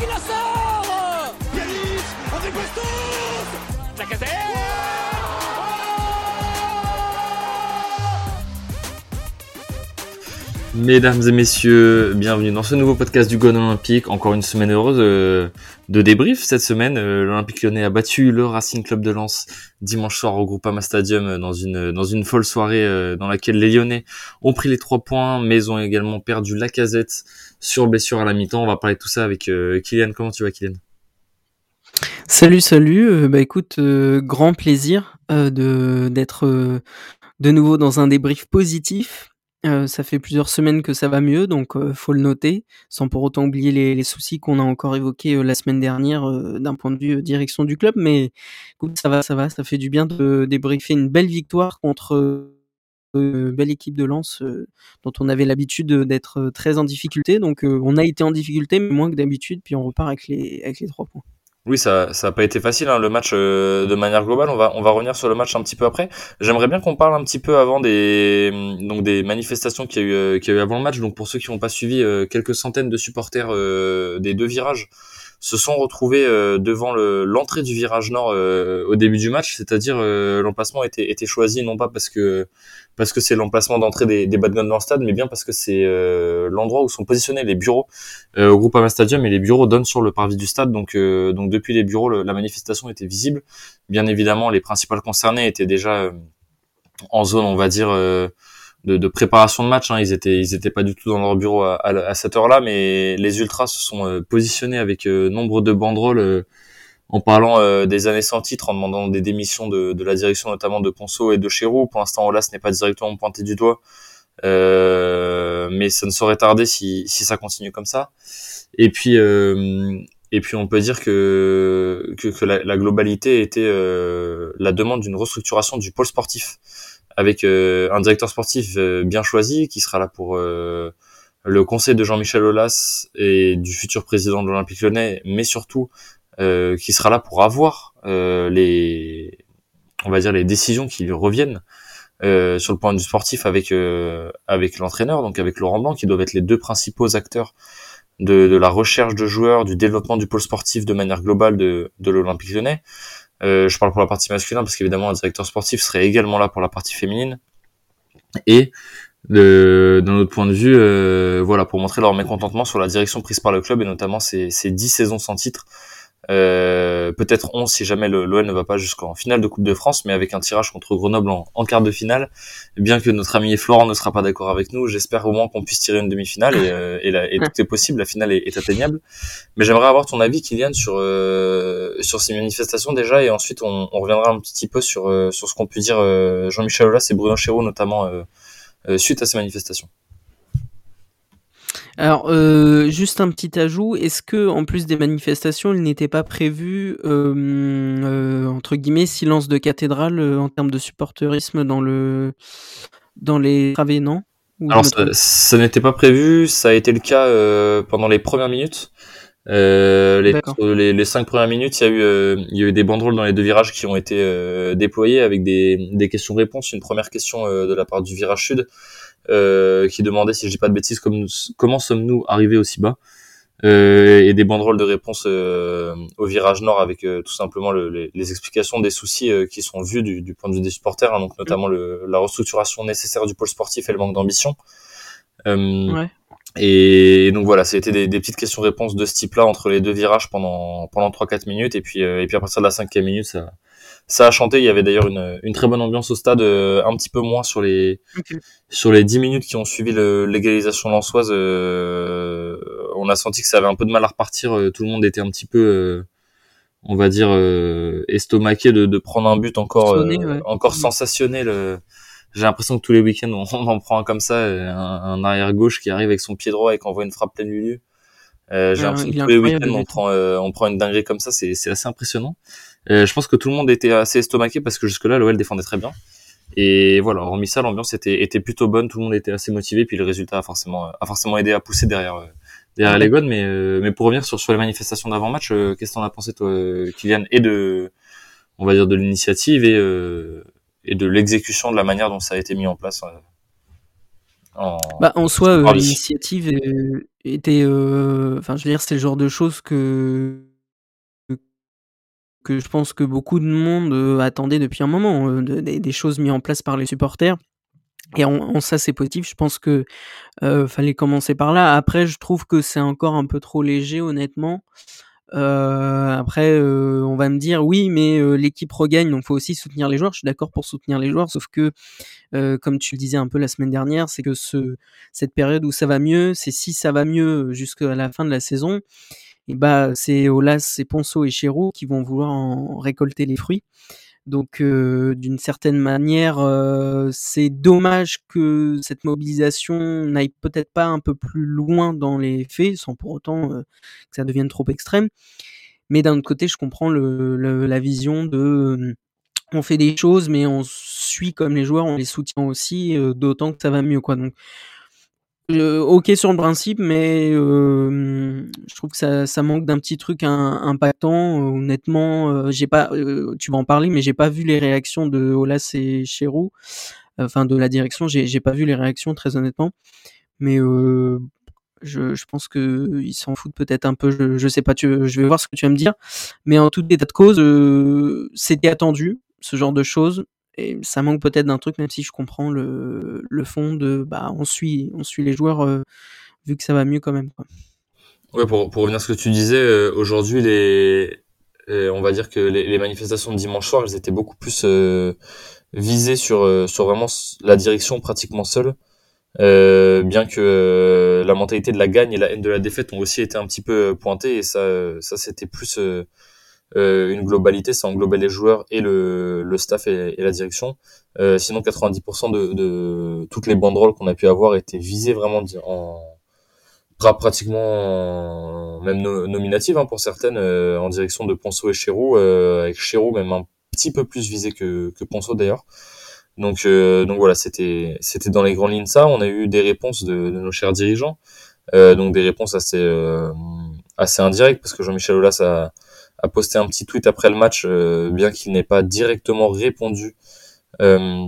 qui la sort Yanis, André Bastos Mesdames et messieurs, bienvenue dans ce nouveau podcast du Gone Olympique. Encore une semaine heureuse euh, de débrief. Cette semaine, euh, l'Olympique lyonnais a battu le Racing Club de Lens dimanche soir au Groupama Stadium euh, dans une, dans une folle soirée dans laquelle les Lyonnais ont pris les trois points, mais ont également perdu la casette sur blessure à la mi-temps. On va parler de tout ça avec Kylian. Comment tu vas, Kylian? Salut, salut. bah écoute, grand plaisir de d'être de nouveau dans un débrief positif ça fait plusieurs semaines que ça va mieux, donc faut le noter, sans pour autant oublier les, soucis qu'on a encore évoqués la semaine dernière d'un point de vue direction du club. Mais écoute, ça va, ça va, ça fait du bien de débriefer une belle victoire contre une belle équipe de Lens dont on avait l'habitude d'être très en difficulté. Donc on a été en difficulté, mais moins que d'habitude, puis on repart avec les, avec les trois points. Oui, ça ça pas été facile hein, le match euh, de manière globale. On va on va revenir sur le match un petit peu après. J'aimerais bien qu'on parle un petit peu avant des donc des manifestations qu'il y a eu euh, a eu avant le match. Donc pour ceux qui n'ont pas suivi, euh, quelques centaines de supporters des deux virages se sont retrouvés devant l'entrée du virage nord au début du match. C'est-à-dire l'emplacement était était choisi non pas parce que parce que c'est l'emplacement d'entrée des, des bad guns dans le stade, mais bien parce que c'est euh, l'endroit où sont positionnés les bureaux euh, au Groupama Stadium et les bureaux donnent sur le parvis du stade. Donc, euh, donc depuis les bureaux, la manifestation était visible. Bien évidemment, les principales concernées étaient déjà en zone, on va dire. De, de, préparation de match. Hein. Ils étaient, ils étaient pas du tout dans leur bureau à, à, cette heure-là, mais les ultras se sont positionnés avec nombre de banderoles en parlant euh, des années sans titre, en demandant des démissions de, de la direction notamment de Ponceau et de Chéroux. Pour l'instant, Olas n'est pas directement pointé du doigt, euh, mais ça ne saurait tarder si, si ça continue comme ça. Et puis, euh, et puis on peut dire que, que, que la, la, globalité était euh, la demande d'une restructuration du pôle sportif, avec un directeur sportif bien choisi qui sera là pour le conseil de Jean-Michel Aulas et du futur président de l'Olympique Lyonnais, mais surtout euh, qui sera là pour avoir euh, les, on va dire les décisions qui lui reviennent euh, sur le point du sportif avec avec l'entraîneur, donc avec Laurent Blanc, qui doivent être les deux principaux acteurs de, de, la recherche de joueurs, du développement du pôle sportif de manière globale de, de l'Olympique Lyonnais. Euh, je parle pour la partie masculine parce qu'évidemment un directeur sportif serait également là pour la partie féminine. Et d'un autre point de vue, euh, voilà, pour montrer leur mécontentement sur la direction prise par le club et notamment ces, ces dix saisons sans titre euh, peut-être 11 si jamais l'OL ne va pas jusqu'en finale de Coupe de France, mais avec un tirage contre Grenoble en, quart de finale. Bien que notre ami Florent ne sera pas d'accord avec nous, j'espère au moins qu'on puisse tirer une demi-finale et, euh, et, tout est possible, la finale est, atteignable. Mais j'aimerais avoir ton avis, Kylian, sur euh, sur ces manifestations déjà, et ensuite on, reviendra un petit peu sur sur ce qu'ont pu dire Jean-Michel Aulas et Bruno Chéreau notamment suite à ces manifestations. Alors, euh, juste un petit ajout, est-ce que en plus des manifestations, il n'était pas prévu euh, euh, entre guillemets silence de cathédrale en termes de supporterisme dans le dans les travées, non? Alors ça, n'était pas prévu, ça a été le cas pendant les premières minutes. les, les, cinq premières minutes, il y a eu il y a eu des banderoles dans les deux virages qui ont été déployées avec des, des questions-réponses. Une première question de la part du virage sud euh, qui demandait, si je dis pas de bêtises, comme, comment sommes-nous arrivés aussi bas euh, et des banderoles de réponse euh, au virage nord avec euh, tout simplement le, les, les, explications des soucis qui sont vus du, du, point de vue des supporters, hein, donc notamment le, la restructuration nécessaire du pôle sportif et le manque d'ambition. Ouais. Et donc voilà, c'était des, des petites questions-réponses de ce type-là entre les deux virages pendant pendant trois quatre minutes et puis et puis à partir de la cinquième minute, ça ça a chanté. Il y avait d'ailleurs une, une, très bonne ambiance au stade, euh, un petit peu moins sur les sur les 10 minutes qui ont suivi l'égalisation lançoise. Euh, on a senti que ça avait un peu de mal à repartir. Euh, tout le monde était un petit peu, on va dire, estomaqué de, de, prendre un but encore encore sensationnel. J'ai l'impression que tous les week-ends on, en prend un comme ça, un, arrière gauche qui arrive avec son pied droit et qui envoie une frappe pleine milieu. Euh, j'ai l'impression que tous les week-ends on prend, on prend une dinguerie comme ça, c'est assez impressionnant. Euh, je pense que tout le monde était assez estomaqué parce que jusque-là, l'OL défendait très bien. Et voilà, hormis ça, l'ambiance était, était plutôt bonne, tout le monde était assez motivé, puis le résultat a forcément, a forcément aidé à pousser derrière, euh, derrière les gones. Mais, euh, mais pour revenir sur, sur les manifestations d'avant-match, qu'est-ce que t'en as pensé, toi, Kylian, et de, on va dire, de l'initiative et, et de l'exécution de la manière dont ça a été mis en place en, bah, en soi, l'initiative était, enfin, je veux dire, c'est le genre de choses que que je pense que beaucoup de monde attendait depuis un moment, des choses mises en place par les supporters. Et en, ça, c'est positif. Je pense que fallait commencer par là. Après, je trouve que c'est encore un peu trop léger, honnêtement. après, on va me dire oui, mais l'équipe regagne, donc faut aussi soutenir les joueurs. Je suis d'accord pour soutenir les joueurs, sauf que, comme tu le disais un peu la semaine dernière, c'est que ce, cette période où ça va mieux, c'est si ça va mieux jusqu'à la fin de la saison, bah c'est Olas, c'est Ponceau et Chéroux qui vont vouloir en récolter les fruits. Donc, euh, d'une certaine manière, euh, c'est dommage que cette mobilisation n'aille peut-être pas un peu plus loin dans les faits, sans pour autant euh, que ça devienne trop extrême. Mais d'un autre côté, je comprends la vision de on fait des choses, mais on suit comme les joueurs, on les soutient aussi, d'autant que ça va mieux, quoi. Ok sur le principe, mais euh, je trouve que ça, manque d'un petit truc impactant. honnêtement, euh, j'ai pas, euh, tu vas en parler, mais j'ai pas vu les réactions de Olas et enfin de la direction. J'ai, pas vu les réactions très honnêtement, mais je, je, pense que ils s'en foutent peut-être un peu. Je, je sais pas, tu, je vais voir ce que tu vas me dire, mais en tout état de cause, c'était attendu ce genre de choses et ça manque peut-être d'un truc, même si je comprends le, le fond de bah on suit on suit les joueurs euh, vu que ça va mieux quand même. Quoi. Ouais, pour, pour revenir à ce que tu disais, euh, aujourd'hui euh, on va dire que les, manifestations de dimanche soir, elles étaient beaucoup plus visées sur sur vraiment la direction pratiquement seule. bien que la mentalité de la gagne et la haine de la défaite ont aussi été un petit peu pointées et ça ça c'était plus une globalité, ça englobait les joueurs et le, le staff et, et la direction. Euh, sinon, 90% de, de, toutes les banderoles qu'on a pu avoir étaient visées vraiment en pratiquement même nominatives hein, pour certaines euh, en direction de Ponceau et Chéroux, euh, avec Chéroux même un petit peu plus visé que, que Ponceau d'ailleurs. Donc, euh, donc voilà, c'était c'était dans les grandes lignes ça. On a eu des réponses de, de nos chers dirigeants, donc des réponses assez assez indirectes parce que Jean-Michel Aulas a a posté un petit tweet après le match, euh, bien qu'il n'ait pas directement répondu euh,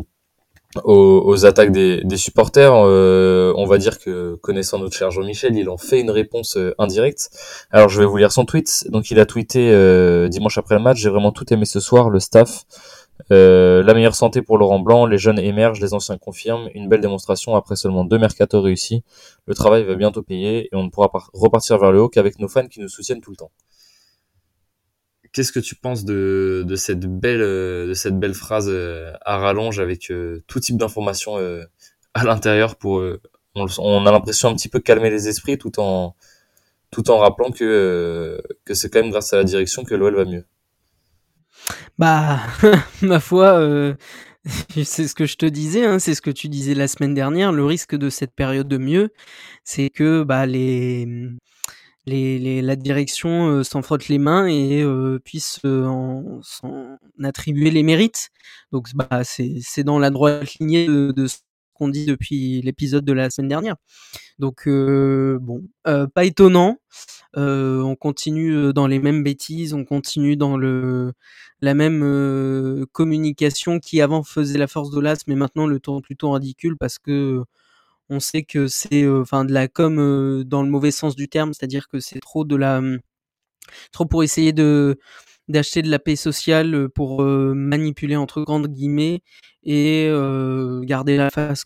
aux, attaques des, supporters. Euh, on va dire que connaissant notre cher Jean-Michel, il en fait une réponse indirecte. Alors je vais vous lire son tweet. Donc il a tweeté dimanche après le match, j'ai vraiment tout aimé ce soir, le staff. la meilleure santé pour Laurent Blanc, les jeunes émergent, les anciens confirment, une belle démonstration après seulement deux mercato réussis. Le travail va bientôt payer et on ne pourra repartir vers le haut qu'avec nos fans qui nous soutiennent tout le temps. Qu'est-ce que tu penses de, de, cette belle euh, de cette belle phrase euh, à rallonge avec euh, tout type d'informations à l'intérieur pour on, a l'impression un petit peu calmer les esprits tout en tout en rappelant que que c'est quand même grâce à la direction que l'OL va mieux. Bah ma foi c'est ce que je te disais, hein, c'est ce que tu disais la semaine dernière. Le risque de cette période de mieux, c'est que bah, les, les, les, la direction euh, s'en frotte les mains et euh, puisse euh, en, s'en attribuer les mérites. Donc bah, c'est dans la droite lignée de, de ce qu'on dit depuis l'épisode de la semaine dernière. Donc bon, pas étonnant. on continue dans les mêmes bêtises, on continue dans le la même communication qui avant faisait la force de l'as, mais maintenant le tourne plutôt ridicule parce que on sait que c'est enfin de la com dans le mauvais sens du terme, c'est-à-dire que c'est trop de la mmh, trop pour essayer d'acheter de la paix sociale pour manipuler entre grandes guillemets et garder la face.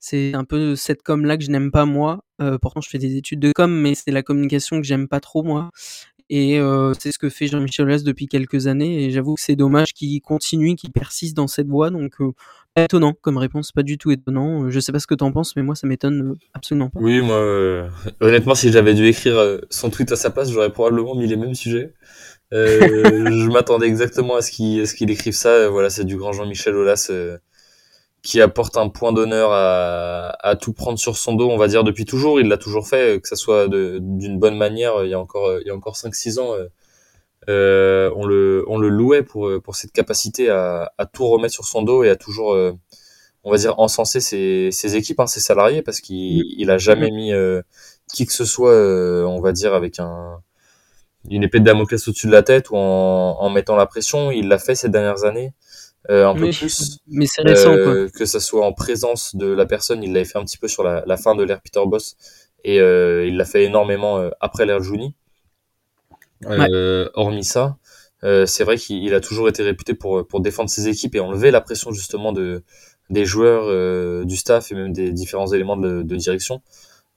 C'est un peu cette com là que je n'aime pas moi. pourtant je fais des études de com, mais c'est la communication que j'aime pas trop moi. Et c'est ce que fait Jean-Michel Aulas depuis quelques années. Et j'avoue que c'est dommage qu'il continue, qu'il persiste dans cette voie. Donc étonnant comme réponse, pas du tout étonnant. Je sais pas ce que t'en penses, mais moi ça m'étonne euh, absolument pas. Oui, moi, euh, honnêtement, si j'avais dû écrire euh, son tweet à sa place, j'aurais probablement mis les mêmes sujets. je m'attendais exactement à ce qu'il ce qu'il écrive ça. Voilà, c'est du grand Jean-Michel Aulas qui apporte un point d'honneur à, à, tout prendre sur son dos, on va dire depuis toujours. Il l'a toujours fait, que ça soit d'une bonne manière. Il y a encore il y a encore 5-6 ans euh, on, le, on le louait pour, pour cette capacité à, à tout remettre sur son dos et à toujours, euh, on va dire, encenser ses, ses équipes, hein, ses salariés, parce qu'il il a jamais mis euh, qui que ce soit, on va dire, avec un, une épée de Damoclès au-dessus de la tête ou en, en mettant la pression. Il l'a fait ces dernières années. Un peu plus. Mais c'est récent, quoi. Que ça soit en présence de la personne, il l'avait fait un petit peu sur la, la fin de l'ère Peter Boss et il l'a fait énormément après l'ère Juni. Hormis ça, c'est vrai qu'il a toujours été réputé pour, pour défendre ses équipes et enlever la pression justement de, des joueurs, du staff et même des différents éléments de, de direction.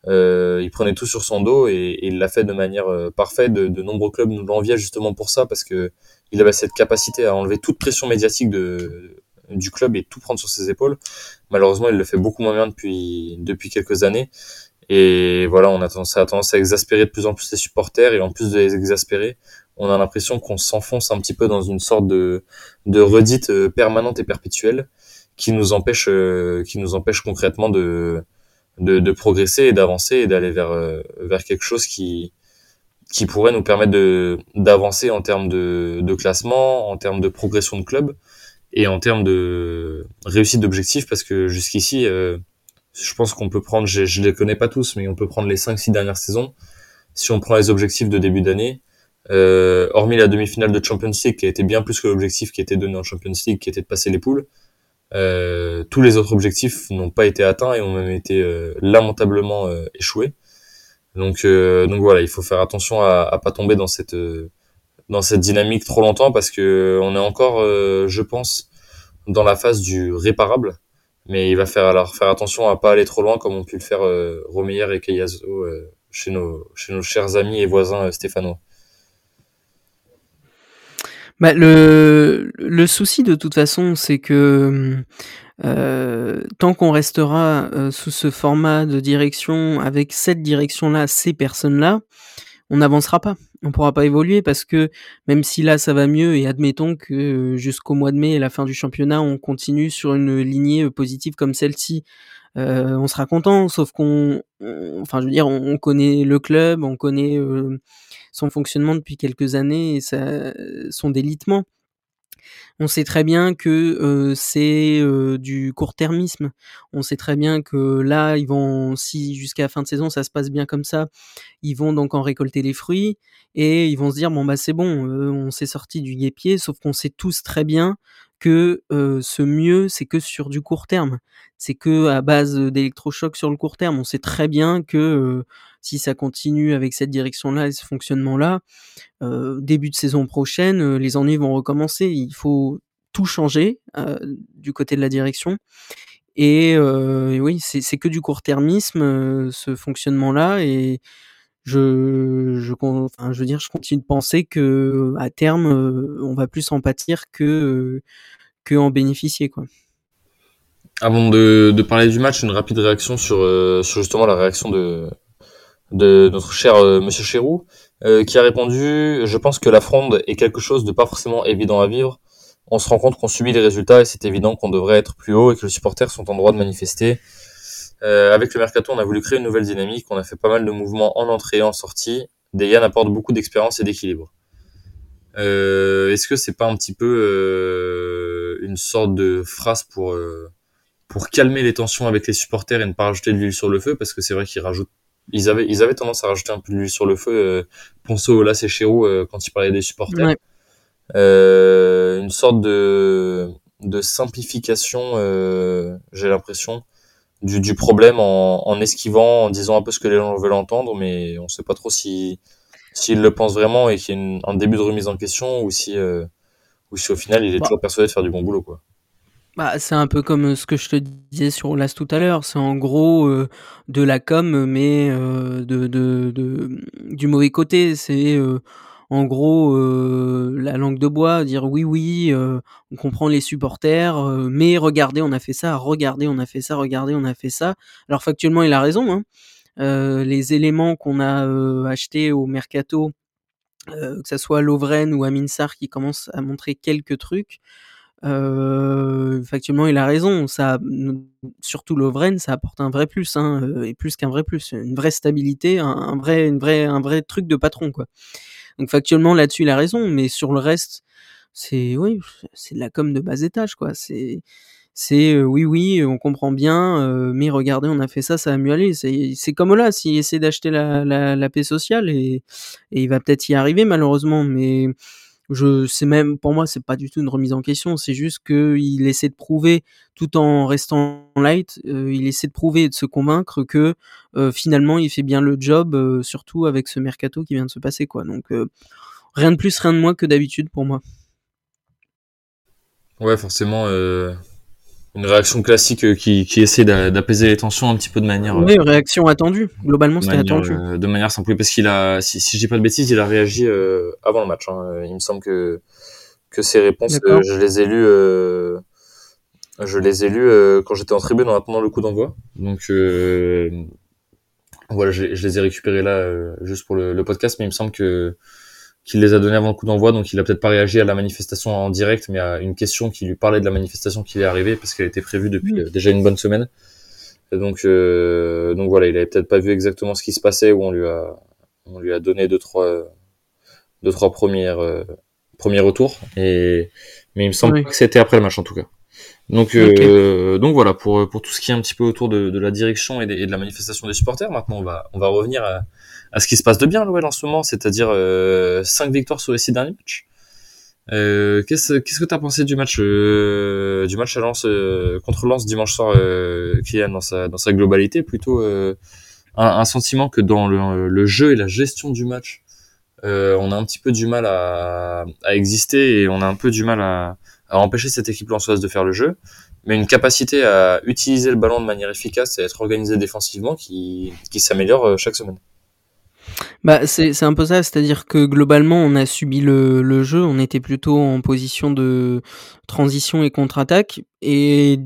Euh, il prenait tout sur son dos et, il l'a fait de manière euh, parfaite. De, de, nombreux clubs nous l'enviaient justement pour ça parce que il avait cette capacité à enlever toute pression médiatique de, du club et tout prendre sur ses épaules. Malheureusement, il le fait beaucoup moins bien depuis depuis quelques années. Et voilà, on a tendance, ça a tendance à exaspérer de plus en plus les supporters et en plus de les exaspérer, on a l'impression qu'on s'enfonce un petit peu dans une sorte de, de redite euh, permanente et perpétuelle qui nous empêche, qui nous empêche concrètement de, de, de progresser et d'avancer et d'aller vers euh, vers quelque chose qui qui pourrait nous permettre de d'avancer en termes de, de classement, en termes de progression de club et en termes de réussite d'objectifs parce que jusqu'ici euh, je pense qu'on peut prendre je, je les connais pas tous mais on peut prendre les 5 6 dernières saisons si on prend les objectifs de début d'année euh, hormis la demi-finale de Champions League qui a été bien plus que l'objectif qui était donné en Champions League qui était de passer les poules euh, tous les autres objectifs n'ont pas été atteints et ont même été euh, lamentablement euh, échoués. Donc, donc voilà, il faut faire attention à, à pas tomber dans cette dans cette dynamique trop longtemps parce que on est encore, je pense, dans la phase du réparable. Mais il va faire alors faire attention à pas aller trop loin comme ont pu le faire euh, Romeyer et Kayazo chez nos chez nos chers amis et voisins stéphanois. Bah, le, le souci de toute façon, c'est que euh, tant qu'on restera euh, sous ce format de direction, avec cette direction-là, ces personnes-là, on n'avancera pas. On pourra pas évoluer parce que même si là ça va mieux et admettons que euh, jusqu'au mois de mai et la fin du championnat, on continue sur une lignée positive comme celle-ci, on sera content. Sauf qu'on, enfin je veux dire, on, connaît le club, on connaît son fonctionnement depuis quelques années et ça, son délitement. On sait très bien que euh, c'est euh, du court-termisme. On sait très bien que là, ils vont, si jusqu'à la fin de saison ça se passe bien comme ça, ils vont donc en récolter les fruits et ils vont se dire bon bah c'est bon, euh, on s'est sorti du guépier. Sauf qu'on sait tous très bien que ce mieux c'est que sur du court terme. C'est que à base d'électrochocs sur le court terme. On sait très bien que si ça continue avec cette direction-là et ce fonctionnement-là, euh, début de saison prochaine, euh, les ennuis vont recommencer. Il faut tout changer euh, du côté de la direction. Et, oui, c'est que du court-termisme, ce fonctionnement-là. Et je, je, enfin, je veux dire, je continue de penser que à terme, on va plus en pâtir que, que en bénéficier, quoi. Avant de, de, parler du match, une rapide réaction sur, sur justement la réaction de, de notre cher euh, Monsieur Chéroux, euh, qui a répondu Je pense que la fronde est quelque chose de pas forcément évident à vivre. On se rend compte qu'on subit les résultats et c'est évident qu'on devrait être plus haut et que les supporters sont en droit de manifester. Euh, avec le mercato, on a voulu créer une nouvelle dynamique. On a fait pas mal de mouvements en entrée et en sortie. Dejan apporte beaucoup d'expérience et d'équilibre. Euh, Est-ce que c'est pas un petit peu euh, une sorte de phrase pour euh, pour calmer les tensions avec les supporters et ne pas rajouter de l'huile sur le feu? Parce que c'est vrai qu'il rajoute ils avaient, ils avaient tendance à rajouter un peu de l'huile sur le feu. Euh, Ponceau, là, c'est Chéroux euh, quand il parlait des supporters. Euh, une sorte de, de simplification, euh, j'ai l'impression, du, du problème en, en, esquivant, en disant un peu ce que les gens veulent entendre, mais on sait pas trop si s'il le pense vraiment et qu'il y a un début de remise en question ou si, euh, ou si au final il est bah. toujours persuadé de faire du bon boulot, quoi. Bah, c'est un peu comme ce que je te disais sur Olas tout à l'heure. C'est en gros euh, de la com, mais euh, de, de, de, du mauvais côté. C'est euh, en gros la langue de bois, dire oui, oui, on comprend les supporters, mais regardez, on a fait ça, regardez, on a fait ça, regardez, on a fait ça. Alors factuellement, il a raison. Hein. les éléments qu'on a achetés au mercato, que ce soit Lovren ou Aminsar qui commencent à montrer quelques trucs. Euh, factuellement, il a raison. Ça, surtout Lovren, ça apporte un vrai plus, hein, euh, et plus qu'un vrai plus, une vraie stabilité, un, vrai, une vraie, un vrai truc de patron, quoi. Donc factuellement là-dessus, il a raison, mais sur le reste, c'est oui, c'est de la com de bas étage, quoi. C'est c'est euh, oui oui on comprend bien euh, mais regardez on a fait ça ça a mieux aller c'est comme là s'il essaie d'acheter la, paix sociale et, et il va peut-être y arriver malheureusement mais je sais même, pour moi, c'est pas du tout une remise en question. C'est juste qu'il essaie de prouver, tout en restant light, euh, il essaie de prouver et de se convaincre que euh, finalement, il fait bien le job, euh, surtout avec ce mercato qui vient de se passer, quoi. Donc, rien de plus, rien de moins que d'habitude pour moi. Ouais, forcément une réaction classique euh, qui, qui essaie d'apaiser les tensions un petit peu de manière. Oui, une réaction attendue. Globalement, c'était attendu. Euh, de manière simple, parce qu'il a, si, si je dis pas de bêtises, il a réagi euh, avant le match. Hein. Il me semble que que ces réponses, je les ai lues, je les ai quand j'étais en tribune en attendant le coup d'envoi. Donc voilà, je, je, les ai récupérés là juste pour le, le, podcast, mais il me semble que qu'il les a donnés avant le coup d'envoi, donc il a peut-être pas réagi à la manifestation en direct, mais à une question qui lui parlait de la manifestation qui est arrivée, parce qu'elle était prévue depuis euh, déjà une bonne semaine. Et donc, euh, donc voilà, il avait peut-être pas vu exactement ce qui se passait, où on lui a, on lui a donné deux trois, deux trois premières, euh, premiers retours. Et mais il me semble que c'était après le match en tout cas. Donc, euh, donc voilà pour pour tout ce qui est un petit peu autour de, de la direction et, et, de la manifestation des supporters. Maintenant, on va on va revenir à, à ce qui se passe de bien l'OL en ce moment, c'est-à-dire euh, 5 victoires sur les 6 derniers matchs. Euh, qu'est-ce qu'est-ce que t'as pensé du match euh, du match à Lens euh, contre Lens dimanche soir euh, Kylian dans sa dans sa globalité plutôt euh, un, un, sentiment que dans le, le, jeu et la gestion du match on a un petit peu du mal à, à, exister et on a un peu du mal à, à empêcher cette équipe lensoise de faire le jeu mais une capacité à utiliser le ballon de manière efficace et être organisé défensivement qui, qui s'améliore chaque semaine. Bah, c'est c'est un peu ça, c'est-à-dire que globalement, on a subi le le jeu, on était plutôt en position de transition et contre-attaque et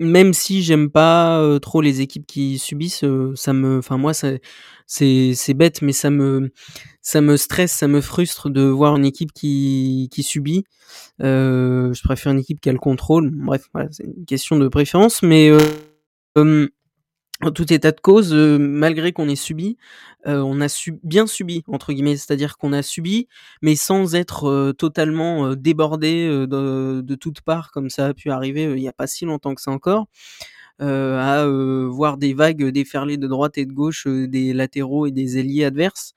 même si j'aime pas, euh, trop les équipes qui subissent, euh, ça me enfin moi c'est c'est c'est bête mais ça me ça me stresse, ça me frustre de voir une équipe qui qui subit. Euh, je préfère une équipe qui a le contrôle. Bref, voilà, c'est une question de préférence mais en tout état de cause, euh, malgré qu'on ait subi, euh, on a bien subi entre guillemets, c'est-à-dire qu'on a subi, mais sans être euh, totalement débordé de, de toutes parts comme ça a pu arriver il n'y a pas si longtemps que ça encore, à voir des vagues déferler de droite et de gauche des latéraux et des ailiers adverses.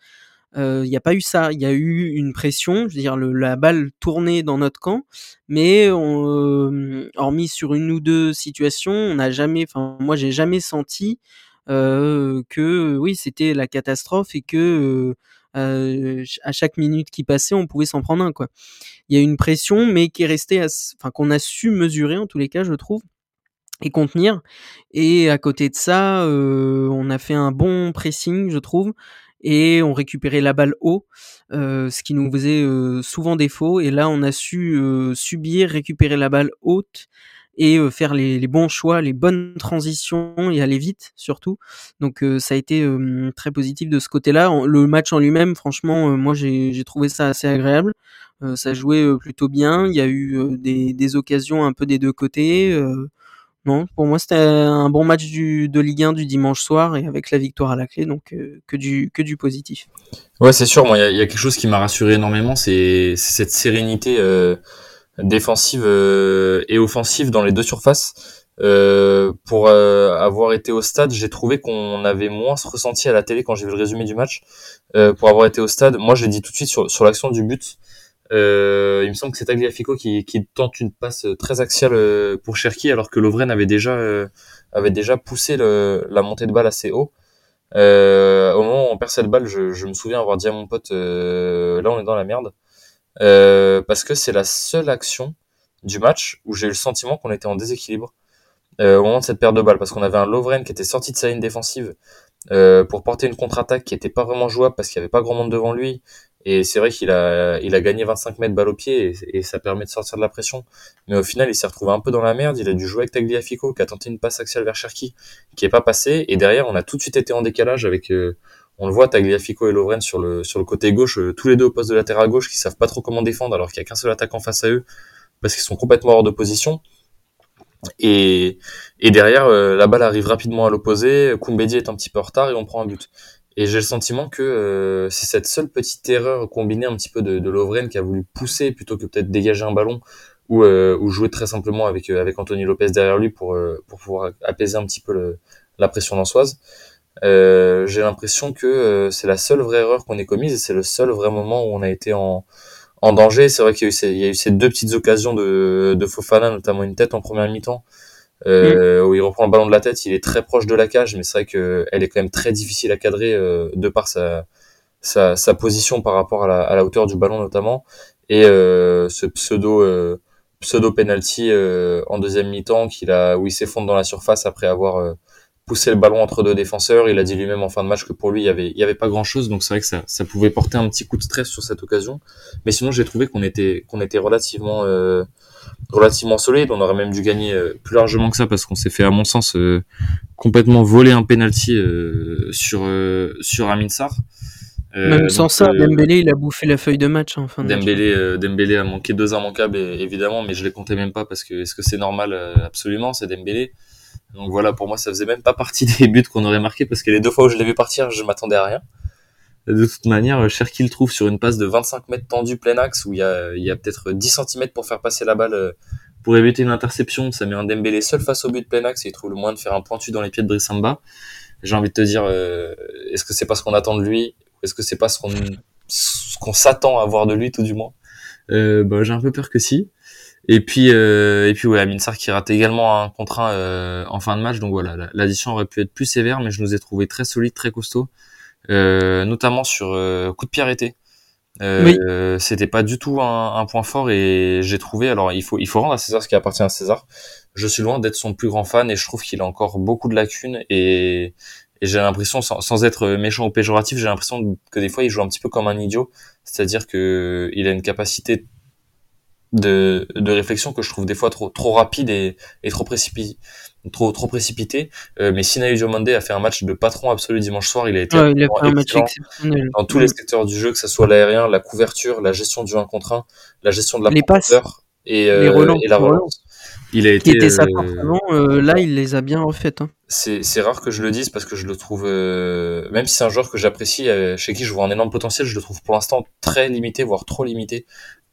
Il n'y a pas eu ça. Il y a eu une pression, je veux dire, le, la balle tournait dans notre camp, mais on, hormis sur une ou deux situations, on n'a jamais, enfin, moi, j'ai jamais senti euh, que oui, c'était la catastrophe et que euh, à chaque minute qui passait, on pouvait s'en prendre un. Quoi. Il y a une pression, mais qui est restée, enfin, qu'on a su mesurer en tous les cas, je trouve et contenir. Et à côté de ça, euh, on a fait un bon pressing, je trouve, et on récupérait la balle haut, euh, ce qui nous faisait euh, souvent défaut. Et là, on a su euh, subir, récupérer la balle haute et faire les, les, bons choix, les bonnes transitions et aller vite surtout. Donc ça a été très positif de ce côté-là. Le match en lui-même, franchement, moi j'ai trouvé ça assez agréable. ça jouait plutôt bien. Il y a eu des, des, occasions un peu des deux côtés. Non, pour moi c'était un bon match de Ligue 1 du dimanche soir et avec la victoire à la clé, donc euh, que du positif. Ouais, c'est sûr. Moi, il y, a, quelque chose qui m'a rassuré énormément, c'est cette sérénité euh, défensive euh, et offensive dans les deux surfaces. Pour avoir été au stade, j'ai trouvé qu'on avait moins ce ressenti à la télé quand j'ai vu le résumé du match. pour avoir été au stade, moi j'ai dit tout de suite sur, sur l'action du but. Euh, il me semble que c'est Tagliafico qui, qui tente une passe très axiale euh, pour Cherki alors que Lovren avait déjà euh, poussé la montée de balle assez haut. Au moment où on perd cette balle, je, me souviens avoir dit à mon pote là on est dans la merde. Parce que c'est la seule action du match où j'ai eu le sentiment qu'on était en déséquilibre au moment de cette perte de balle. Parce qu'on avait un Lovren qui était sorti de sa ligne défensive pour porter une contre-attaque qui était pas vraiment jouable parce qu'il y avait pas grand monde devant lui et c'est vrai qu'il a, il a gagné 25 mètres balle au pied et, ça permet de sortir de la pression. Mais au final, il s'est retrouvé un peu dans la merde. Il a dû jouer avec Tagliafico qui a tenté une passe axiale vers Cherki qui est pas passée. Et derrière, on a tout de suite été en décalage avec, euh, on le voit, Tagliafico et Lovren sur le, sur le côté gauche, euh, tous les deux au poste de latéral gauche qui savent pas trop comment défendre alors qu'il y a qu'un seul attaquant face à eux parce qu'ils sont complètement hors de position. Et, et derrière, euh, la balle arrive rapidement à l'opposé. Koumbedi est un petit peu en retard et on prend un but. Et j'ai le sentiment que euh, c'est cette seule petite erreur combinée un petit peu de, de Lovren qui a voulu pousser plutôt que peut-être dégager un ballon ou, euh, ou jouer très simplement avec euh, avec Anthony Lopez derrière lui pour pour pouvoir apaiser un petit peu le, la pression lançoise. j'ai l'impression que c'est la seule vraie erreur qu'on ait commise et c'est le seul vrai moment où on a été en en danger. C'est vrai qu'il y, y a eu ces deux petites occasions de, de Fofana, notamment une tête en première mi-temps, euh, où il reprend le ballon de la tête. Il est très proche de la cage, mais c'est vrai que elle est quand même très difficile à cadrer euh, de par sa, sa, sa position par rapport à la, hauteur du ballon notamment. Et euh, ce pseudo euh, pseudo penalty euh, en deuxième mi-temps qu'il a où il s'effondre dans la surface après avoir euh, poussé le ballon entre deux défenseurs. Il a dit lui-même en fin de match que pour lui il y avait il y avait pas grand chose, donc c'est vrai que ça ça pouvait porter un petit coup de stress sur cette occasion. Mais sinon j'ai trouvé qu'on était qu'on était relativement relativement solide. On aurait même dû gagner euh, plus largement que ça parce qu'on s'est fait à mon sens euh, complètement voler un penalty euh, sur euh, sur Amin Sarr. Même sans donc, ça, Dembélé, il a bouffé la feuille de match en fin de match. Dembélé, Dembélé a manqué deux immanquables évidemment, mais je les comptais même pas parce que est-ce que c'est normal Absolument, c'est Dembélé. Donc voilà, pour moi, ça faisait même pas partie des buts qu'on aurait marqué parce que les deux fois où je l'ai vu partir, je m'attendais à rien. De toute manière, Cherki le trouve sur une passe de 25 mètres tendue plein axe où il y a, y a peut-être 10 cm pour faire passer la balle euh, pour éviter une interception. Ça met un Dembélé seul face au but plein axe et il trouve le moyen de faire un pointu dans les pieds de Brissamba. J'ai envie de te dire, euh, est-ce que c'est pas ce qu'on attend de lui Est-ce que c'est pas ce qu'on ce s'attend à voir de lui tout du moins? Euh, bah, J'ai un peu peur que si. Et puis, euh, et puis ouais, Amin Sarr qui rate également un contre un euh, en fin de match. Donc voilà, la- l'addition aurait pu être plus sévère, mais je nous ai trouvé très solides, très costauds, euh, notamment sur euh, coup de pied arrêté. Euh, Oui. euh, C'était pas du tout un, un point fort et j'ai trouvé. Alors il faut il faut rendre à César ce qui appartient à César. Je suis loin d'être son plus grand fan et je trouve qu'il a encore beaucoup de lacunes et, et j'ai l'impression, sans, sans être méchant ou péjoratif, j'ai l'impression que des fois il joue un petit peu comme un idiot. C'est-à-dire que il a une capacité de, de réflexion que je trouve des fois trop trop rapide et, et trop précipité trop trop précipité euh, mais Sinaï Diomandé a fait un match de patron absolu dimanche soir il a été Ouais, il a absolument fait un match excellent exceptionnel. dans tous les secteurs du jeu que ce soit l'aérien la couverture la gestion du 1 contre 1 la gestion de la Les passes. et, euh, Les relances, et la relance il a Qui été était sa euh, euh, là, il les a bien refaites. Hein. c'est c'est rare que je le dise parce que je le trouve euh, même si c'est un joueur que j'apprécie euh, chez qui je vois un énorme potentiel je le trouve pour l'instant très limité voire trop limité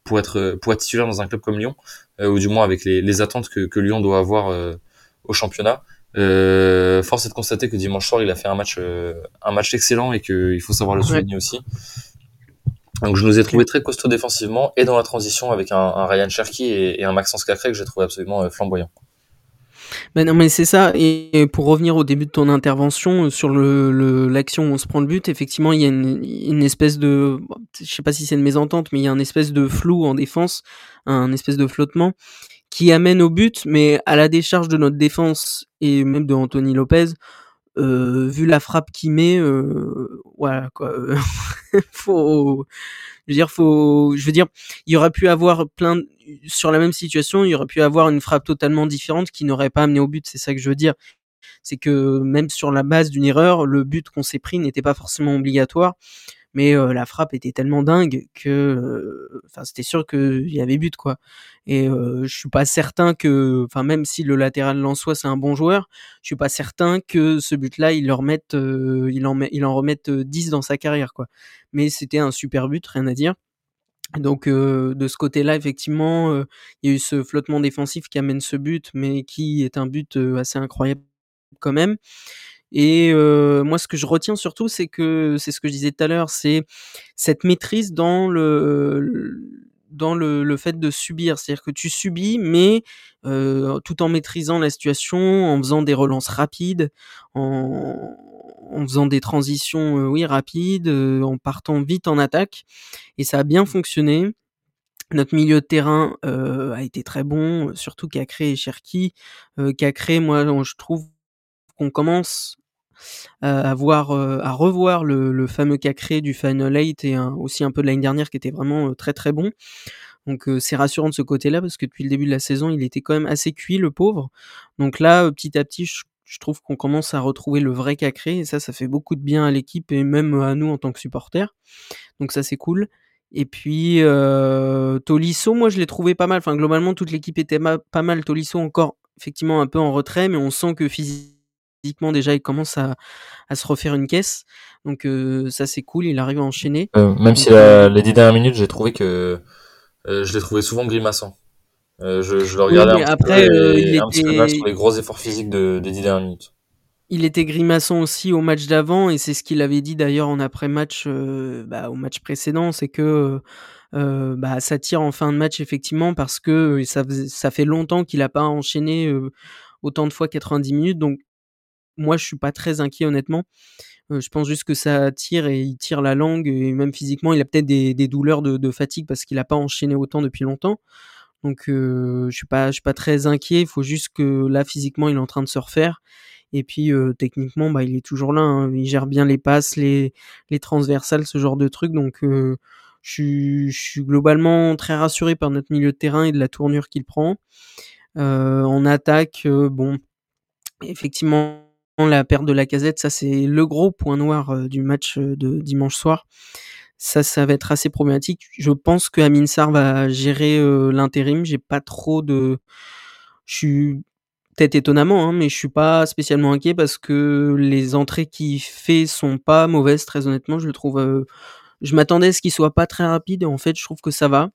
pour être pour être titulaire dans un club comme Lyon euh, ou du moins avec les, les attentes que, que Lyon doit avoir euh, au championnat. Euh, force est de constater que dimanche soir il a fait un match euh, un match excellent et qu'il faut savoir le souligner aussi. Donc je nous ai trouvé très costaud défensivement et dans la transition avec un, un Ryan Cherky et, et un Maxence Cacré que j'ai trouvé absolument euh, flamboyant Ben non, mais c'est ça. Et pour revenir au début de ton intervention euh, sur le l'action où on se prend le but, effectivement, il y a une, espèce de, je sais pas si c'est une mésentente, mais il y a un espèce de flou en défense, un espèce de flottement qui amène au but, mais à la décharge de notre défense et même de Anthony Lopez. Euh, vu la frappe qu'il met, euh, voilà quoi. faut, je veux dire, il y aurait pu avoir plein sur la même situation, il y aurait pu avoir une frappe totalement différente qui n'aurait pas amené au but. C'est ça que je veux dire. C'est que même sur la base d'une erreur, le but qu'on s'est pris n'était pas forcément obligatoire, mais euh, la frappe était tellement dingue que, euh, enfin, c'était sûr qu'il y avait but quoi. Et euh, je suis pas certain que, enfin, même si le latéral Lançois c'est un bon joueur, je suis pas certain que ce but-là, il leur remette, euh, il en il en remette euh, 10 dans sa carrière quoi. Mais c'était un super but, rien à dire. Donc de ce côté-là, effectivement, il y a eu ce flottement défensif qui amène ce but, mais qui est un but assez incroyable quand même. Et euh, moi, ce que je retiens surtout, c'est que c'est ce que je disais tout à l'heure, c'est cette maîtrise dans le dans le, le fait de subir, c'est-à-dire que tu subis, mais euh, tout en maîtrisant la situation, en faisant des relances rapides, en, en faisant des transitions, oui, rapides, en partant vite en attaque, et ça a bien fonctionné. Notre milieu de terrain a été très bon, surtout Cacré et Cherki. Euh, Cacré, moi, je trouve qu'on commence à euh, à revoir le, fameux Cacré du Final 8 et aussi un peu de l'année dernière qui était vraiment euh, très très bon. Donc euh, c'est rassurant de ce côté-là parce que depuis le début de la saison, il était quand même assez cuit le pauvre. Donc là, petit à petit, je, trouve qu'on commence à retrouver le vrai Cacré et ça, ça fait beaucoup de bien à l'équipe et même à nous en tant que supporters. Donc ça, c'est cool. Et puis euh, Tolisso, moi je l'ai trouvé pas mal. Enfin globalement toute l'équipe était pas mal. Tolisso encore effectivement un peu en retrait, mais on sent que physiquement déjà il commence à, à se refaire une caisse. Donc euh, ça c'est cool. Il arrive à enchaîner. Euh, même si Donc, la- euh, les dix dernières minutes, j'ai trouvé que euh, je l'ai trouvé souvent grimaçant. Je, je le Oui, regardais mais un, après, peu et il un petit peu était- mal sur les gros efforts physiques de, des dix dernières minutes. Il était grimaçant aussi au match d'avant et c'est ce qu'il avait dit d'ailleurs en après-match bah, au match précédent, c'est que bah, ça tire en fin de match effectivement parce que ça, ça fait longtemps qu'il n'a pas enchaîné autant de fois 90 minutes. Donc moi, je suis pas très inquiet honnêtement. je pense juste que ça tire et il tire la langue et même physiquement, il a peut-être des, douleurs de, fatigue parce qu'il n'a pas enchaîné autant depuis longtemps. Donc je suis pas, je suis pas très inquiet. Il faut juste que là physiquement, il est en train de se refaire. Et puis techniquement, bah, il est toujours là. Hein. Il gère bien les passes, les, les transversales, ce genre de trucs. Donc je suis globalement très rassuré par notre milieu de terrain et de la tournure qu'il prend. en attaque, bon, effectivement, la perte de la casette, ça c'est le gros point noir du match de dimanche soir. Ça, ça va être assez problématique. Je pense que Amin Sarr va gérer l'intérim. J'ai pas trop de. Je suis peut-être étonnamment, hein, mais je suis pas spécialement inquiet parce que les entrées qu'il fait sont pas mauvaises, très honnêtement. Je le trouve. Je m'attendais à ce qu'il soit pas très rapide. En fait, je trouve que ça va.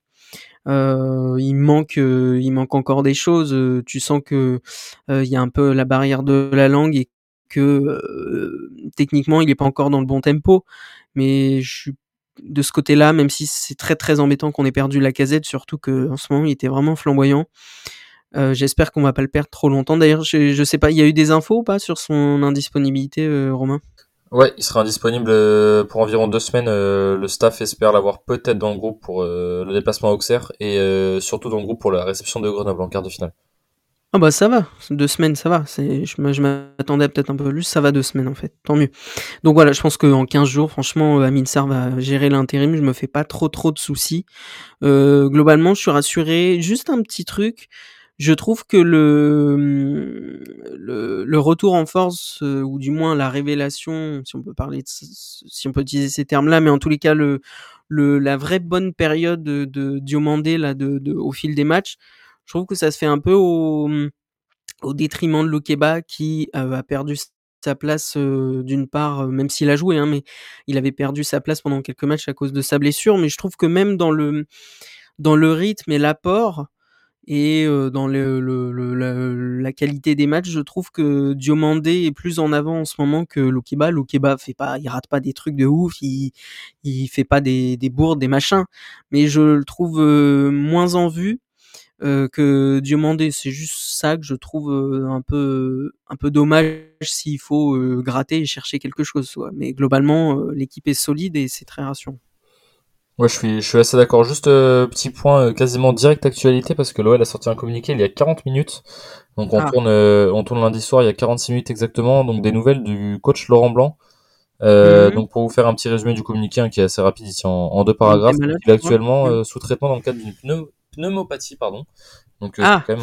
il manque, il manque encore des choses. tu sens que il y a un peu la barrière de la langue et que techniquement il est pas encore dans le bon tempo. Mais de ce côté-là, même si c'est très très embêtant qu'on ait perdu la casette, surtout qu'en ce moment il était vraiment flamboyant. Euh, j'espère qu'on va pas le perdre trop longtemps. D'ailleurs, je, je sais pas, il y a eu des infos ou pas sur son indisponibilité, euh, Romain? Ouais, il sera indisponible euh, pour environ deux semaines. le staff espère l'avoir peut-être dans le groupe pour le déplacement à Auxerre et surtout dans le groupe pour la réception de Grenoble en quart de finale. Ah bah ça va, deux semaines ça va. C'est, je, m'attendais peut-être un peu plus, ça va deux semaines en fait, tant mieux. Donc voilà, je pense qu'en 15 jours, franchement, euh, Amin Sarr va gérer l'intérim, je me fais pas trop trop de soucis. Euh, globalement, je suis rassuré. Juste un petit truc, je trouve que le, le, retour en force, euh, ou du moins la révélation, si on peut parler de, si on peut utiliser ces termes-là, mais en tous les cas, le, le, la vraie bonne période de, de Diomandé là, de, de, au fil des matchs, je trouve que ça se fait un peu au, mmh, au détriment de Lokeba qui a perdu sa place d'une part, même s'il a joué, hein, mais il avait perdu sa place pendant quelques matchs à cause de sa blessure. Mais je trouve que même dans le dans le rythme et l'apport et dans le, le, la, qualité des matchs, je trouve que Diomandé est plus en avant en ce moment que Lokeba. Lokeba fait pas, il rate pas des trucs de ouf, il il fait pas des, des bourdes, des machins, mais je le trouve moins en vue euh, que Diomandé. C'est juste ça que je trouve euh, un peu un peu dommage s'il faut euh, gratter et chercher quelque chose. Mais globalement, l'équipe est solide et c'est très rassurant. Ouais, je suis, je suis assez d'accord. Juste petit point quasiment direct actualité parce que l'OL a sorti un communiqué il y a 40 minutes. Donc on ah. tourne on tourne lundi soir, il y a 46 minutes exactement. Donc des nouvelles du coach Laurent Blanc. Mhm. Donc pour vous faire un petit résumé du communiqué hein, qui est assez rapide ici en, deux paragraphes, il est actuellement sous traitement dans le cadre d'une pneu pneumopathie, pardon. Donc euh, ah, c'est quand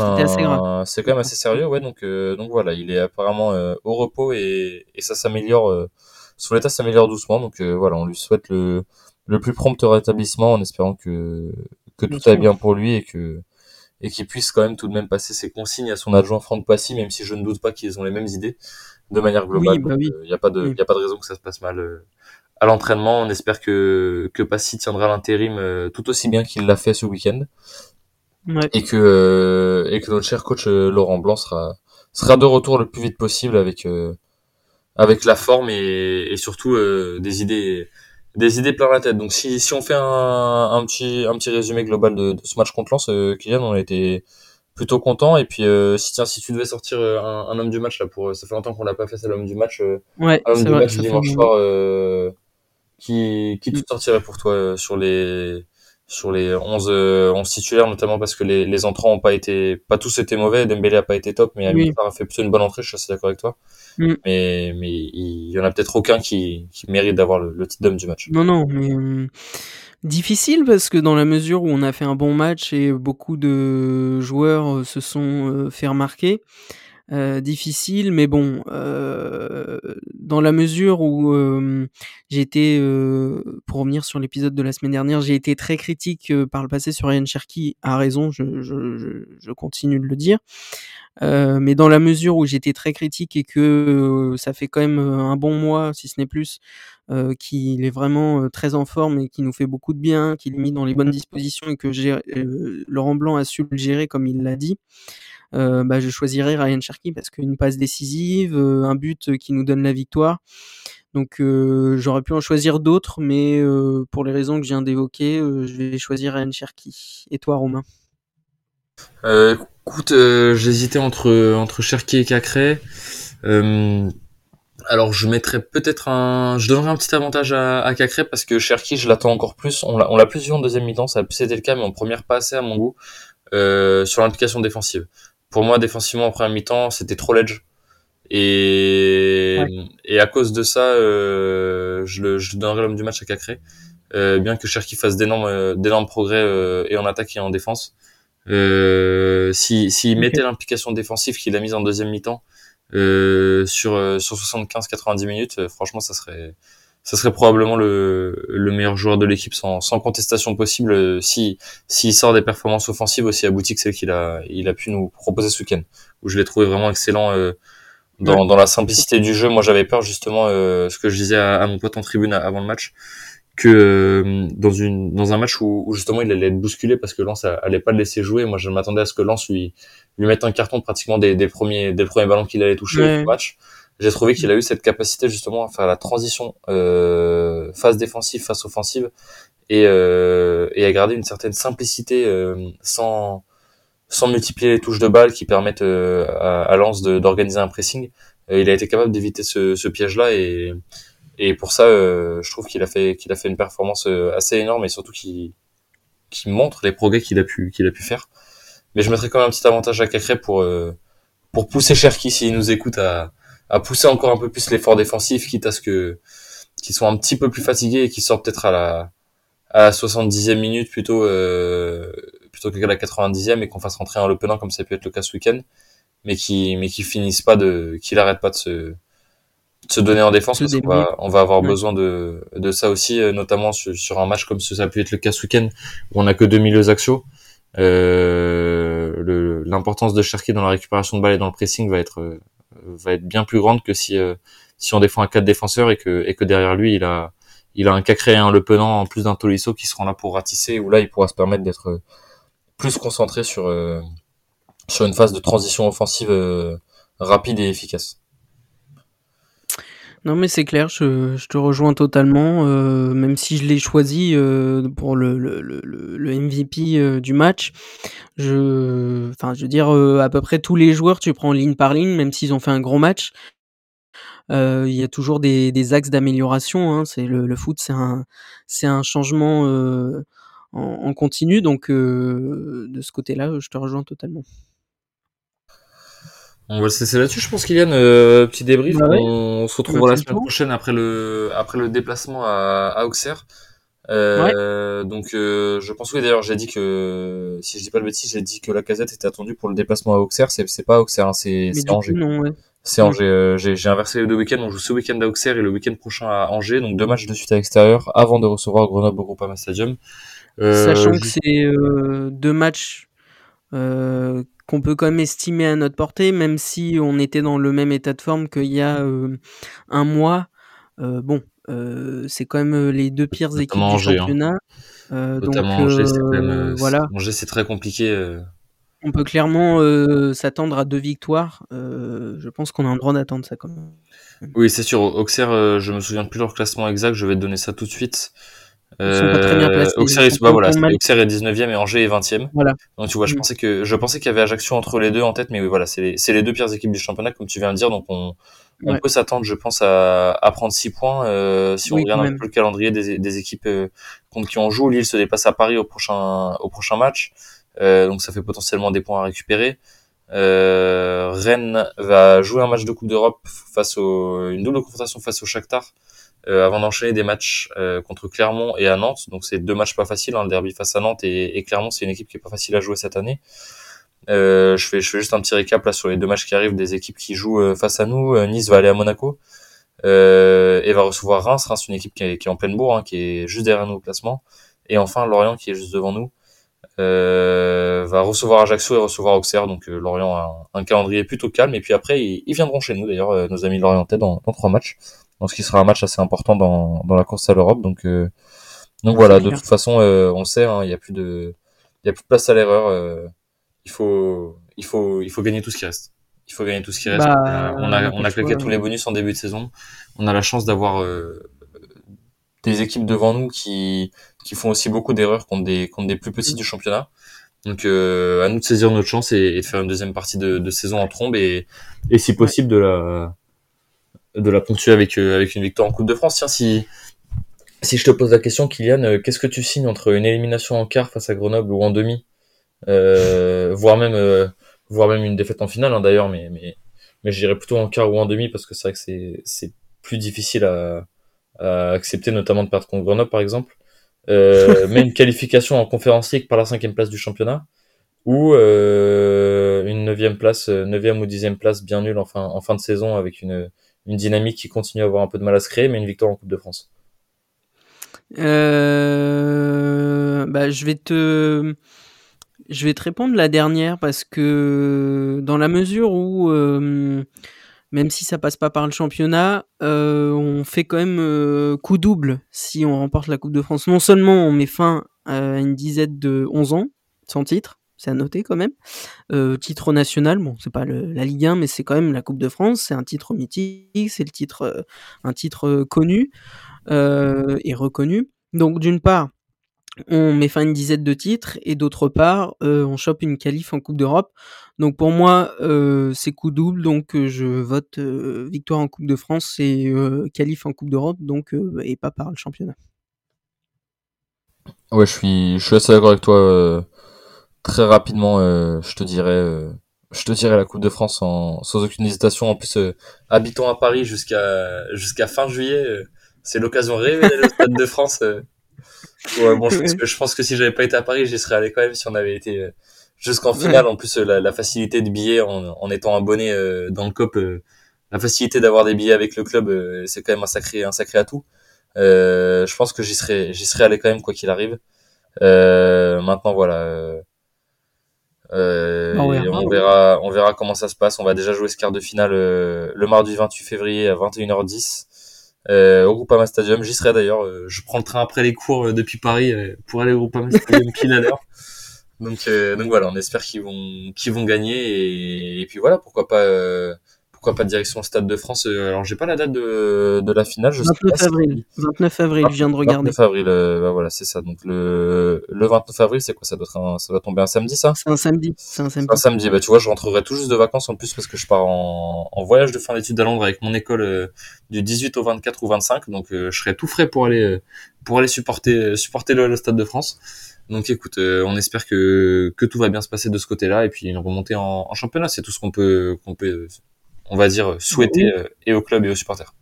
quand même assez sérieux, ouais. Donc euh, donc voilà, il est apparemment euh, au repos et, et ça s'améliore. son état s'améliore doucement, donc voilà, on lui souhaite le le plus prompt rétablissement en espérant que que tout aille bien pour lui et que et qu'il puisse quand même tout de même passer ses consignes à son adjoint Franck Passy, même si je ne doute pas qu'ils ont les mêmes idées de manière globale. Il oui, n'y bah a pas de, y a pas de raison que ça se passe mal à l'entraînement. On espère que, que Passy tiendra l'intérim euh, tout aussi bien qu'il l'a fait ce week-end. Et que euh, et que notre cher coach euh, Laurent Blanc sera sera de retour le plus vite possible avec avec la forme et, et surtout des idées des idées plein la tête. Donc si, si on fait un, un petit un petit résumé global de, de ce match contre Lens, Kylian, on a été plutôt content. Et puis si tiens si tu devais sortir un, un homme du match là pour ça fait longtemps qu'on l'a pas fait c'est l'homme du match. ouais, un homme du match dimanche soir qui, qui te mm. sortirait pour toi euh, sur les sur les 11, 11 euh, titulaires, notamment parce que les, les entrants ont pas été, pas tous été mauvais, Dembélé a pas été top, mais oui. a fait plutôt une bonne entrée, je suis assez d'accord avec toi. Mm. Mais, mais il y en a peut-être aucun qui, qui mérite d'avoir le, le, titre d'homme du match. Non, non, mais euh, difficile parce que dans la mesure où on a fait un bon match et beaucoup de joueurs se sont fait remarquer, euh, difficile, mais bon, euh, dans la mesure où euh, j'ai été, pour revenir sur l'épisode de la semaine dernière, j'ai été très critique par le passé sur Ryan Cherky, à raison, je, je, je, continue de le dire. mais dans la mesure où j'étais très critique et que ça fait quand même un bon mois, si ce n'est plus, qu'il est vraiment très en forme et qui nous fait beaucoup de bien, qu'il est mis dans les bonnes dispositions et que Laurent Blanc a su le gérer comme il l'a dit. Euh, bah, je choisirais Ryan Cherky parce qu'une passe décisive, euh, un but qui nous donne la victoire. Donc j'aurais pu en choisir d'autres, mais pour les raisons que je viens d'évoquer, je vais choisir Ryan Cherky. Et toi, Romain? Écoute, j'hésitais entre entre Cherky et Cacré. alors je mettrais peut-être un, je donnerais un petit avantage à, à Cacré parce que Cherky, je l'attends encore plus. On l'a, on l'a plus vu en deuxième mi-temps, ça a plus été le cas, mais en première pas assez à mon goût sur l'implication défensive. Pour moi, défensivement en première mi-temps, c'était trop ledge. Et, et à cause de ça, euh, je, le, je donnerai l'homme du match à Cacré. Euh, bien que Cherki fasse d'énormes, euh, d'énormes progrès euh, et en attaque et en défense. Euh, S'il si, mettait l'implication défensive qu'il a mise en deuxième mi-temps euh, sur, sur 75-90 minutes, franchement, ça serait, ça serait probablement le, le meilleur joueur de l'équipe sans, sans contestation possible si s'il sort des performances offensives aussi abouties que celles qu'il a il a pu nous proposer ce week-end où je l'ai trouvé vraiment excellent euh, dans, dans la simplicité du jeu. Moi, j'avais peur justement, euh, ce que je disais à, mon pote en tribune avant le match, que euh, dans une dans un match où, où, justement il allait être bousculé parce que Lens allait pas le laisser jouer. Moi, je m'attendais à ce que Lens lui lui mette un carton pratiquement des, des premiers des premiers ballons qu'il allait toucher au match. J'ai trouvé qu'il a eu cette capacité justement à faire la transition euh, phase défensive face offensive et, euh, et à garder une certaine simplicité euh, sans sans multiplier les touches de balle qui permettent euh, à, à Lens d'organiser un pressing. Euh, il a été capable d'éviter ce, ce piège-là et, et pour ça, euh, je trouve qu'il a fait qu'il a fait une performance assez énorme et surtout qui qui montre les progrès qu'il a pu qu'il a pu faire. Mais je mettrais quand même un petit avantage à Cacré pour pour pousser Cherki s'il nous écoute à à pousser encore un peu plus l'effort défensif, quitte à ce que qu'ils soient un petit peu plus fatigués et qu'ils sortent peut-être à la à la 70e minute plutôt euh, plutôt qu'à la 90e et qu'on fasse rentrer un Penin comme ça peut être le cas ce week-end, mais qui mais qui finissent pas de, qui n'arrête pas de se de se donner en défense parce qu'on va, on va avoir besoin de, de ça aussi, euh, notamment sur, sur, un match comme ça peut être le cas ce week-end où on a que deux milieux axiaux. Euh, L'importance de Cherki dans la récupération de balles et dans le pressing va être va être bien plus grande que si euh, si on défend un quatre défenseurs et que et que derrière lui il a il a un Cacré et un Le Penant en plus d'un Tolisso qui seront là pour ratisser où là il pourra se permettre d'être plus concentré sur, euh, sur une phase de transition offensive euh, rapide et efficace. Non mais c'est clair, je, je, te rejoins totalement, euh, même si je l'ai choisi euh, pour le, le, le, le MVP euh, du match. Je, enfin, je veux dire, euh, à peu près tous les joueurs, tu prends ligne par ligne, même s'ils ont fait un gros match, il y a toujours des, des axes d'amélioration. Hein, c'est le, foot, c'est un, c'est un changement en, continu. Donc euh, de ce côté-là, je te rejoins totalement. On va se laisser là-dessus, je pense, Kylian. Euh, petit débrief. Bah on, se retrouvera la semaine prochaine après le, après le déplacement à, à Auxerre. Euh, ouais. Donc, euh, je pense que d'ailleurs, j'ai dit que, si je dis pas le bêtise, j'ai dit que la casette était attendue pour le déplacement à Auxerre. C'est, c'est pas Auxerre, hein, c'est, c'est Angers. Ouais. C'est Angers. Euh, j'ai, j'ai inversé les deux week-ends. On joue ce week-end à Auxerre et le week-end prochain à Angers. Donc, deux matchs de suite à l'extérieur avant de recevoir Grenoble au Groupama Stadium. Sachant que c'est deux matchs qu'on peut quand même estimer à notre portée, même si on était dans le même état de forme qu'il y a un mois. bon, c'est quand même les deux pires équipes du hein. championnat. Hein. donc Angers, même, voilà. Angers, c'est très compliqué. On peut clairement s'attendre à deux victoires. je pense qu'on a un droit d'attendre ça quand même. Oui, c'est sûr. Auxerre, je me souviens plus leur classement exact. Je vais te donner ça tout de suite. Ils sont pas très bien placés. Auxerre, bah, voilà, Auxerre est 19e et Angers est 20e. Voilà. Donc tu vois, je mm. pensais que je pensais qu'il y avait Ajaccio entre les deux en tête, mais oui, voilà, c'est les, les, deux pires équipes du championnat, comme tu viens de dire. Donc on, on ouais. peut s'attendre, je pense, à, à prendre 6 points euh, si on regarde un peu le calendrier des, des équipes euh, contre qui on joue. Lille se déplace à Paris au prochain au prochain match, euh, donc ça fait potentiellement des points à récupérer. Euh, Rennes va jouer un match de Coupe d'Europe face au une double confrontation face au Shakhtar euh, avant d'enchaîner des matchs euh, contre Clermont et à Nantes. Donc c'est deux matchs pas faciles, hein, le derby face à Nantes et, Clermont, c'est une équipe qui est pas facile à jouer cette année. Euh, je fais je fais juste un petit récap là sur les deux matchs qui arrivent des équipes qui jouent euh, face à nous. Euh, nice va aller à Monaco et va recevoir Reims. Reims, une équipe qui est, en pleine bourre, hein, qui est juste derrière nous au classement. Et enfin Lorient qui est juste devant nous. va recevoir Ajaccio et recevoir Auxerre. Donc Lorient a un, calendrier plutôt calme. Et puis après, ils, ils viendront chez nous d'ailleurs, nos amis lorientais, dans, dans trois matchs donc ce qui sera un match assez important dans, dans la course à l'Europe. Donc, euh, donc voilà, de toute façon, euh, on le sait, hein, il n'y a plus de, il y a plus de place à l'erreur. Euh, il faut, il faut, il faut gagner tout ce qui reste. Il faut gagner tout ce qui reste. Bah, on a, on a on a claqué tous les bonus en début de saison. On a la chance d'avoir euh, des équipes devant nous qui, qui font aussi beaucoup d'erreurs contre des, contre des plus petits du championnat. Donc euh, à nous de saisir notre chance et, et de faire une deuxième partie de, de saison en trombe et, et si possible de la de la ponctuer avec euh, avec une victoire en Coupe de France. Tiens, si si je te pose la question, Kylian, euh, qu'est-ce que tu signes entre une élimination en quart face à Grenoble ou en demi, euh, voire même voire même une défaite en finale hein, d'ailleurs, mais mais mais je dirais plutôt en quart ou en demi parce que c'est vrai que c'est c'est plus difficile à, accepter, notamment de perdre contre Grenoble par exemple. Euh, mais une qualification en Conférence League par la cinquième place du championnat ou euh, une neuvième place, neuvième ou dixième place bien nulle en fin, en fin de saison avec une, une dynamique qui continue à avoir un peu de mal à se créer, mais une victoire en Coupe de France. Euh, bah, je vais te, vais te répondre la dernière parce que dans la mesure où, euh, même si ça passe pas par le championnat, euh, on fait quand même coup double si on remporte la Coupe de France. Non seulement on met fin à une dizaine de 11 ans sans titre, c'est à noter quand même. Euh, titre national, bon, c'est pas la Ligue 1, mais c'est quand même la Coupe de France. C'est un titre mythique, c'est le titre, euh, un titre euh, connu et reconnu. Donc d'une part, on met fin à une dizaine de titres et d'autre part, on chope une qualif en Coupe d'Europe. Donc pour moi, c'est coup double. Donc je vote victoire en Coupe de France et qualif en Coupe d'Europe. Donc et pas par le championnat. Ouais, je suis, je suis assez d'accord avec toi. Très rapidement, euh, je te dirais, euh, je te dirais la Coupe de France en, sans aucune hésitation. En plus, euh, habitant à Paris jusqu'à jusqu'à fin juillet, euh, c'est l'occasion rêvée d'aller au Stade de France. euh. Ouais, bon, je pense que je pense que si j'avais pas été à Paris, j'y serais allé quand même si on avait été euh, jusqu'en finale. En plus, la, la facilité de billets en, en étant abonné euh, dans le COP, euh, la facilité d'avoir des billets avec le club, euh, c'est quand même un sacré un sacré atout. Euh, je pense que j'y serais j'y serais allé quand même quoi qu'il arrive. Euh, maintenant voilà. Euh, euh, On et verra, on verra, on verra comment ça se passe. On va déjà jouer ce quart de finale euh, le mardi 28 février à 21h10 euh, au Groupama Stadium. J'y serai d'ailleurs. euh, je prends le train après les cours euh, depuis Paris euh, pour aller au Groupama Stadium pile à l'heure. Donc, euh, donc voilà, on espère qu'ils vont, qu'ils vont gagner et, et puis voilà, pourquoi pas, euh, pourquoi pas direction Stade de France. Euh, Alors j'ai pas la date de, de la finale. Je sais 29 pas si- avril. 29 avril, je viens de regarder. 29 avril, euh, bah voilà, c'est ça. Donc le, le 29 avril, c'est quoi? Ça doit être un, ça doit tomber un samedi, ça? C'est un samedi. C'est un samedi. un samedi, bah tu vois, je rentrerai tout juste de vacances en plus parce que je pars en, en voyage de fin d'études à Londres avec mon école euh, du 18 au 24 ou 25, donc euh, je serai tout frais pour aller euh, pour aller supporter supporter le, le Stade de France. Donc écoute, euh, on espère que que tout va bien se passer de ce côté-là et puis une remontée en, en championnat, c'est tout ce qu'on peut qu'on peut euh, on va dire souhaiter Oui. euh, et au club et aux supporters.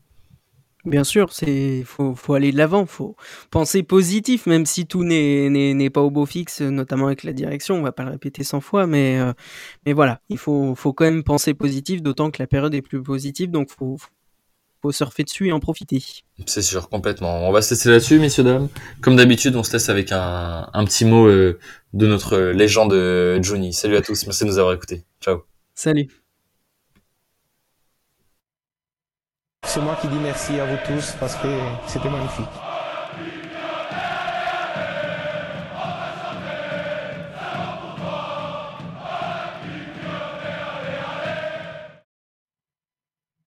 Bien sûr, c'est faut faut aller de l'avant, faut penser positif, même si tout n'est pas au beau fixe, notamment avec la direction. On va pas le répéter 100 fois, mais euh, mais voilà, il faut faut quand même penser positif, d'autant que la période est plus positive, donc faut faut surfer dessus et en profiter. C'est sûr, complètement. On va se laisser là-dessus, messieurs, dames. Comme d'habitude, on se laisse avec un, un petit mot euh, de notre légende Johnny. Salut à tous, merci de nous avoir écoutés. Ciao. Salut. C'est moi qui dis merci à vous tous parce que c'était magnifique.